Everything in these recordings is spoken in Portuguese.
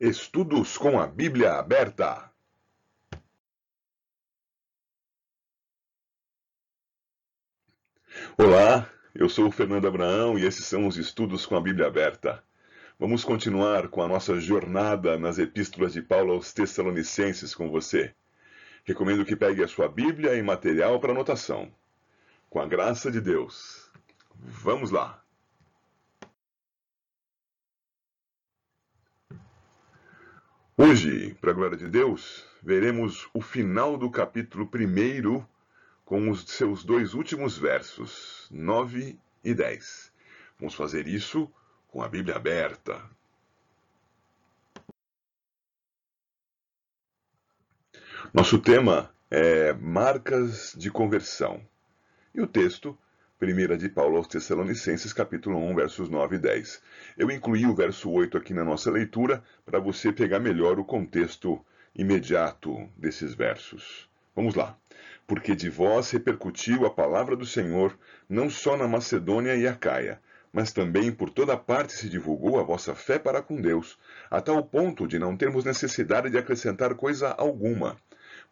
Estudos com a Bíblia aberta. Olá, eu sou o Fernando Abraão e esses são os estudos com a Bíblia aberta. Vamos continuar com a nossa jornada nas epístolas de Paulo aos Tessalonicenses com você. Recomendo que pegue a sua Bíblia e material para anotação. Com a graça de Deus. Vamos lá! Hoje, para a glória de Deus, veremos o final do capítulo 1 com os seus dois últimos versos, 9 e 10. Vamos fazer isso com a Bíblia aberta. Nosso tema é marcas de conversão. E o texto Primeira de Paulo aos Tessalonicenses, capítulo 1, versos 9 e 10. Eu incluí o verso 8 aqui na nossa leitura para você pegar melhor o contexto imediato desses versos. Vamos lá. Porque de vós repercutiu a palavra do Senhor, não só na Macedônia e Acaia, mas também por toda parte se divulgou a vossa fé para com Deus, a tal ponto de não termos necessidade de acrescentar coisa alguma,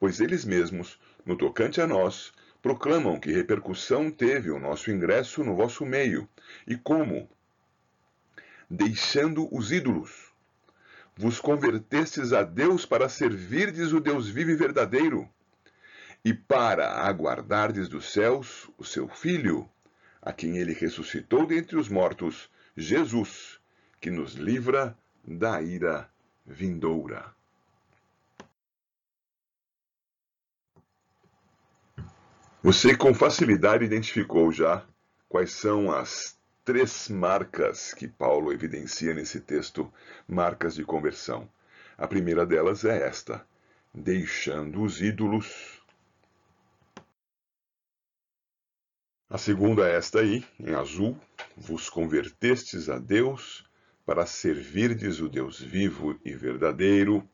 pois eles mesmos, no tocante a nós, proclamam que repercussão teve o nosso ingresso no vosso meio, e como, deixando os ídolos, vos convertestes a Deus para servirdes o Deus vivo e verdadeiro, e para aguardardes dos céus o seu Filho, a quem ele ressuscitou dentre os mortos, Jesus, que nos livra da ira vindoura. Você com facilidade identificou já quais são as três marcas que Paulo evidencia nesse texto, marcas de conversão. A primeira delas é esta: deixando os ídolos. A segunda é esta aí, em azul: vos convertestes a Deus para servirdes o Deus vivo e verdadeiro.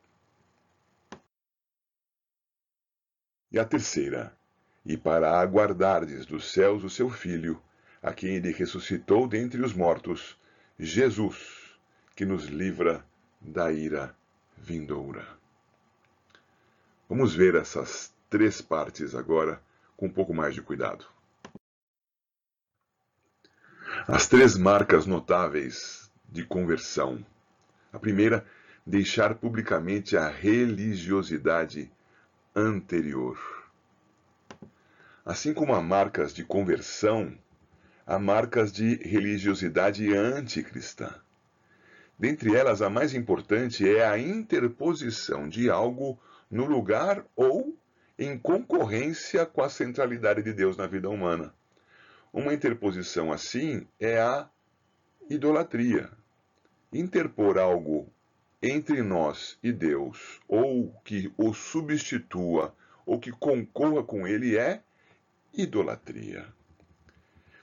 E a terceira, e para aguardardes dos céus o seu Filho, a quem ele ressuscitou dentre os mortos, Jesus, que nos livra da ira vindoura. Vamos ver essas três partes agora com um pouco mais de cuidado. As três marcas notáveis de conversão. A primeira, deixar publicamente a religiosidade anterior. Assim como há marcas de conversão, há marcas de religiosidade anticristã. Dentre elas, a mais importante é a interposição de algo no lugar ou em concorrência com a centralidade de Deus na vida humana. Uma interposição assim é a idolatria. Interpor algo entre nós e Deus, ou que o substitua, ou que concorra com ele, é idolatria.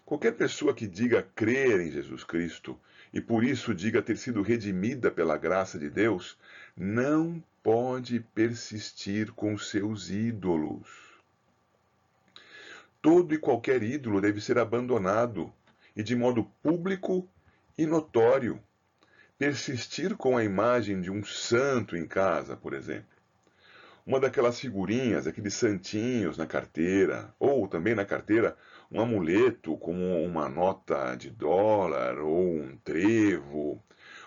Qualquer pessoa que diga crer em Jesus Cristo e por isso diga ter sido redimida pela graça de Deus, não pode persistir com seus ídolos. Todo e qualquer ídolo deve ser abandonado e de modo público e notório. Persistir com a imagem de um santo em casa, por exemplo uma daquelas figurinhas, aqueles santinhos na carteira, ou também na carteira um amuleto como uma nota de dólar ou um trevo,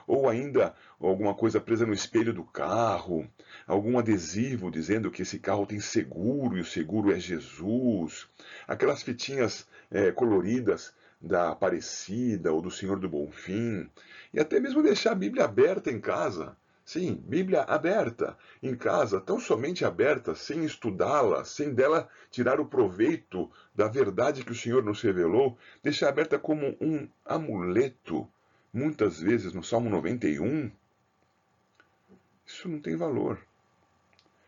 ou ainda alguma coisa presa no espelho do carro, algum adesivo dizendo que esse carro tem seguro e o seguro é Jesus, aquelas fitinhas é, coloridas da Aparecida ou do Senhor do Bonfim, e até mesmo deixar a Bíblia aberta em casa Sim, Bíblia aberta, em casa, tão somente aberta, sem estudá-la, sem dela tirar o proveito da verdade que o Senhor nos revelou, deixar aberta como um amuleto, muitas vezes no Salmo 91. Isso não tem valor.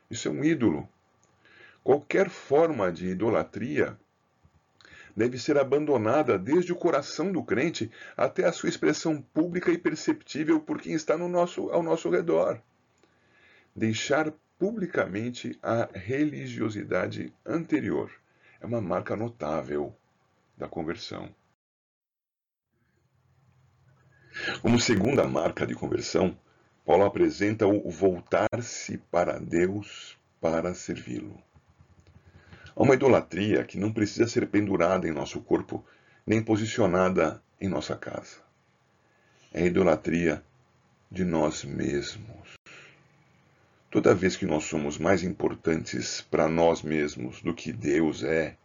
Isso é um ídolo. Qualquer forma de idolatria deve ser abandonada desde o coração do crente até a sua expressão pública e perceptível por quem está no nosso, ao nosso redor. Deixar publicamente a religiosidade anterior é uma marca notável da conversão. Como segunda marca de conversão, Paulo apresenta o voltar-se para Deus para servi-lo. Há uma idolatria que não precisa ser pendurada em nosso corpo, nem posicionada em nossa casa. É a idolatria de nós mesmos. Toda vez que nós somos mais importantes para nós mesmos do que Deus é,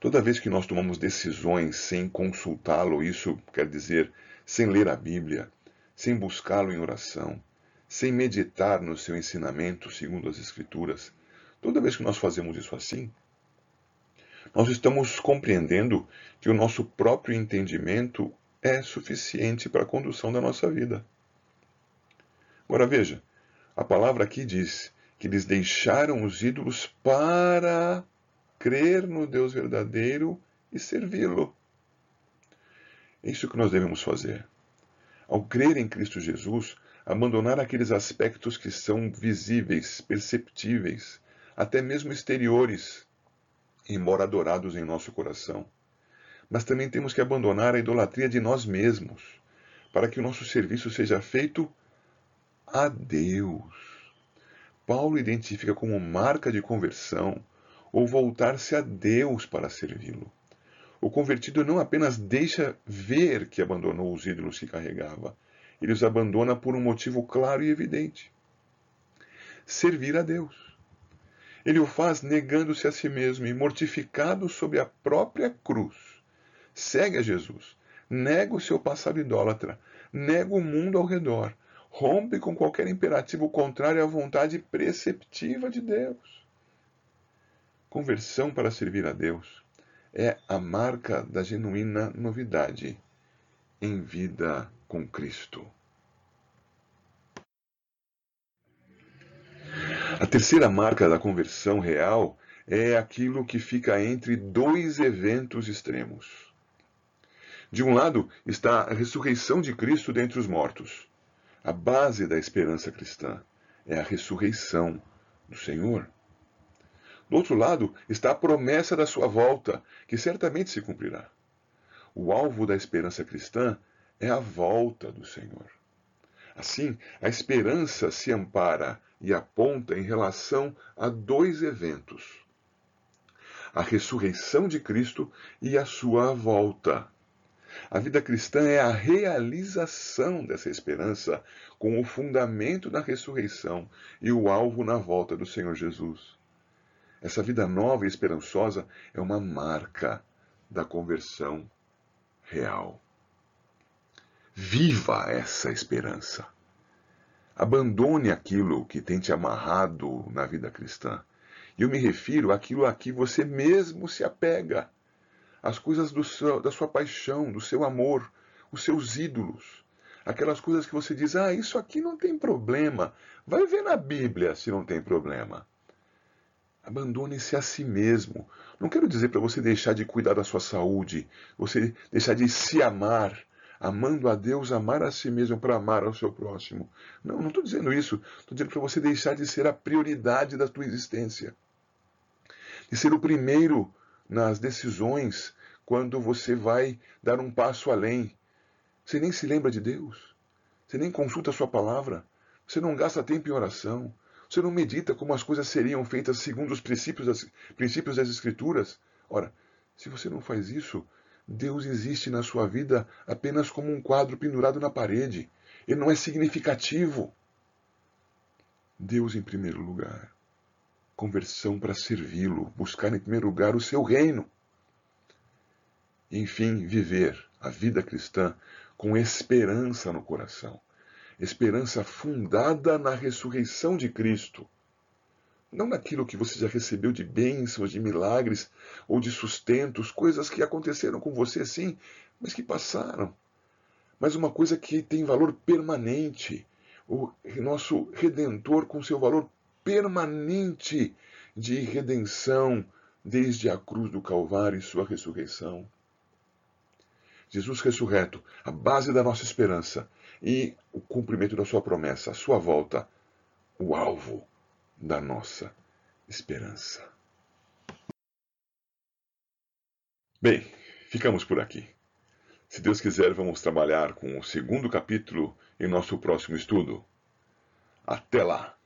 toda vez que nós tomamos decisões sem consultá-lo, isso quer dizer sem ler a Bíblia, sem buscá-lo em oração, sem meditar no seu ensinamento segundo as Escrituras, toda vez que nós fazemos isso assim, nós estamos compreendendo que o nosso próprio entendimento é suficiente para a condução da nossa vida. Agora veja, a palavra aqui diz que eles deixaram os ídolos para crer no Deus verdadeiro e servi-lo. É isso que nós devemos fazer. Ao crer em Cristo Jesus, abandonar aqueles aspectos que são visíveis, perceptíveis, até mesmo exteriores, embora adorados em nosso coração. Mas também temos que abandonar a idolatria de nós mesmos, para que o nosso serviço seja feito a Deus. Paulo identifica como marca de conversão ou voltar-se a Deus para servi-lo. O convertido não apenas deixa ver que abandonou os ídolos que carregava, ele os abandona por um motivo claro e evidente: servir a Deus. Ele o faz negando-se a si mesmo e mortificado sob a própria cruz. Segue a Jesus, nega o seu passado idólatra, nega o mundo ao redor, rompe com qualquer imperativo contrário à vontade preceptiva de Deus. Conversão para servir a Deus é a marca da genuína novidade em vida com Cristo. A terceira marca da conversão real é aquilo que fica entre dois eventos extremos. De um lado está a ressurreição de Cristo dentre os mortos, a base da esperança cristã é a ressurreição do Senhor. Do outro lado está a promessa da sua volta, que certamente se cumprirá. O alvo da esperança cristã é a volta do Senhor. Assim, a esperança se ampara e aponta em relação a dois eventos: a ressurreição de Cristo e a sua volta. A vida cristã é a realização dessa esperança com o fundamento na ressurreição e o alvo na volta do Senhor Jesus. Essa vida nova e esperançosa é uma marca da conversão real. Viva essa esperança. Abandone aquilo que tem te amarrado na vida cristã. E eu me refiro àquilo a que você mesmo se apega as coisas seu, da sua paixão, do seu amor, os seus ídolos. Aquelas coisas que você diz, ah, isso aqui não tem problema. Vai ver na Bíblia se não tem problema. Abandone-se a si mesmo. Não quero dizer para você deixar de cuidar da sua saúde, você deixar de se amar, amando a Deus, amar a si mesmo para amar ao seu próximo. Não, não estou dizendo isso. Estou dizendo para você deixar de ser a prioridade da tua existência. De ser o primeiro nas decisões quando você vai dar um passo além. Você nem se lembra de Deus. Você nem consulta a sua palavra. Você não gasta tempo em oração. Você não medita como as coisas seriam feitas segundo os princípios das, princípios das Escrituras. Ora, se você não faz isso, Deus existe na sua vida apenas como um quadro pendurado na parede. Ele não é significativo. Deus em primeiro lugar conversão para servi-lo, buscar em primeiro lugar o seu reino. Enfim, viver a vida cristã com esperança no coração. Esperança fundada na ressurreição de Cristo. Não naquilo que você já recebeu de bênçãos, de milagres ou de sustentos, coisas que aconteceram com você sim, mas que passaram. Mas uma coisa que tem valor permanente. O nosso Redentor com seu valor permanente de redenção desde a cruz do Calvário e sua ressurreição. Jesus ressurreto, a base da nossa esperança e o cumprimento da sua promessa, a sua volta, o alvo da nossa esperança. Bem, ficamos por aqui. Se Deus quiser, vamos trabalhar com o segundo capítulo em nosso próximo estudo. Até lá!